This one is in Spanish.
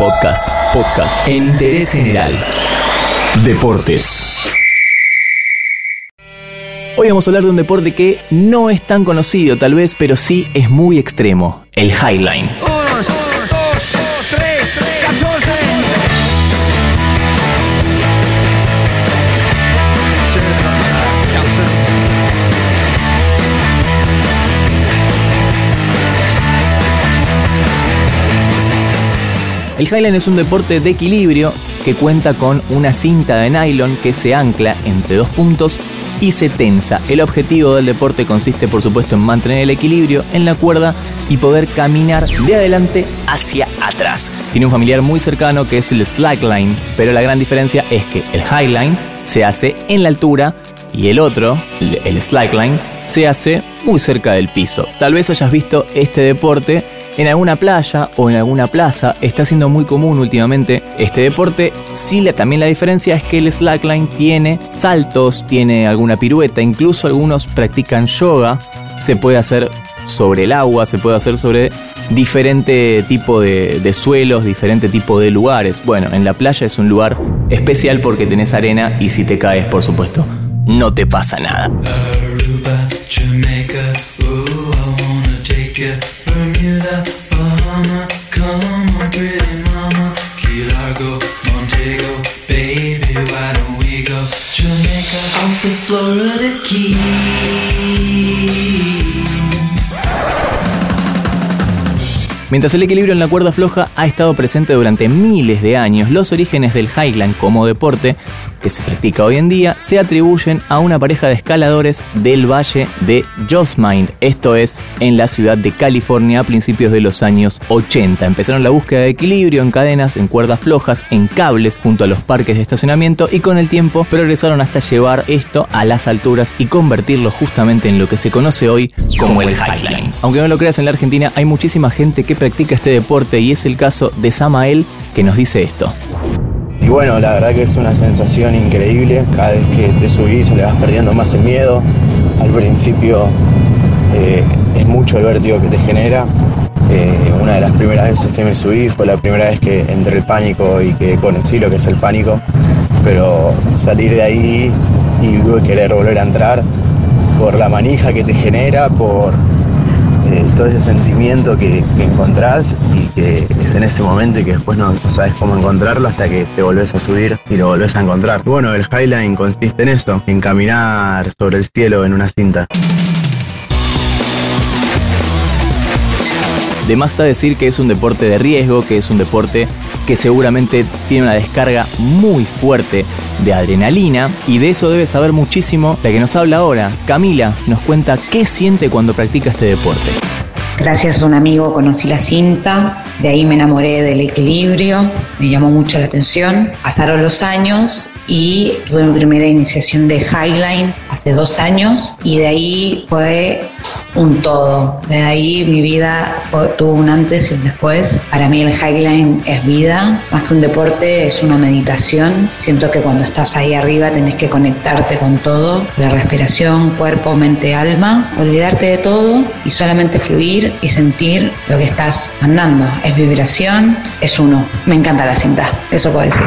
Podcast, podcast en interés general. Deportes. Hoy vamos a hablar de un deporte que no es tan conocido tal vez, pero sí es muy extremo, el Highline. El Highline es un deporte de equilibrio que cuenta con una cinta de nylon que se ancla entre dos puntos y se tensa. El objetivo del deporte consiste por supuesto en mantener el equilibrio en la cuerda y poder caminar de adelante hacia atrás. Tiene un familiar muy cercano que es el slackline, pero la gran diferencia es que el highline se hace en la altura y el otro, el slackline, se hace muy cerca del piso. Tal vez hayas visto este deporte en alguna playa o en alguna plaza. Está siendo muy común últimamente este deporte. Sí, también la diferencia es que el slackline tiene saltos, tiene alguna pirueta, incluso algunos practican yoga. Se puede hacer sobre el agua, se puede hacer sobre diferente tipo de, de, suelos, diferente tipo de lugares. Bueno, en la playa es un lugar especial porque tenés arena y si te caes, por supuesto, no te pasa nada. Jamaica, ooh, I wanna take ya. Bermuda, Bahama, come on, pretty mama. Key Largo, Montego, baby, why don't we go? Jamaica, off the Florida Keys. Mientras el equilibrio en la cuerda floja ha estado presente durante miles de años, los orígenes del Highland como deporte que se practica hoy en día se atribuyen a una pareja de escaladores del valle de Yosemite, esto es en la ciudad de California a principios de los años 80. Empezaron la búsqueda de equilibrio en cadenas, en cuerdas flojas, en cables junto a los parques de estacionamiento y con el tiempo progresaron hasta llevar esto a las alturas y convertirlo justamente en lo que se conoce hoy como el highline. Aunque no lo creas en la Argentina hay muchísima gente que practica este deporte y es el caso de Samael que nos dice esto. Y bueno, la verdad que es una sensación increíble. Cada vez que te subís le vas perdiendo más el miedo. Al principio eh, es mucho el vértigo que te genera. Eh, una de las primeras veces que me subí fue la primera vez que entré el pánico y que conocí lo que es el pánico. Pero salir de ahí y querer volver a entrar por la manija que te genera, por eh, todo ese sentimiento que, encontrás y que es en ese momento y que después no, sabes cómo encontrarlo hasta que te volvés a subir y lo volvés a encontrar. Bueno, el Highline consiste en eso, en caminar sobre el cielo en una cinta. De más está decir que es un deporte de riesgo, que es un deporte que seguramente tiene una descarga muy fuerte de adrenalina y de eso debe saber muchísimo la que nos habla ahora. Camila nos cuenta qué siente cuando practica este deporte. Gracias a un amigo conocí la cinta, de ahí me enamoré del equilibrio, me llamó mucho la atención. Pasaron los años y tuve mi primera iniciación de Highline hace dos años y de ahí fue un todo. De ahí mi vida tuvo un antes y un después. Para mí el Highline es vida, más que un deporte es una meditación. Siento que cuando estás ahí arriba tenés que conectarte con todo, la respiración, cuerpo, mente, alma, olvidarte de todo y solamente fluir y sentir lo que estás andando. Es vibración, es uno. Me encanta la cinta, eso puedo decir.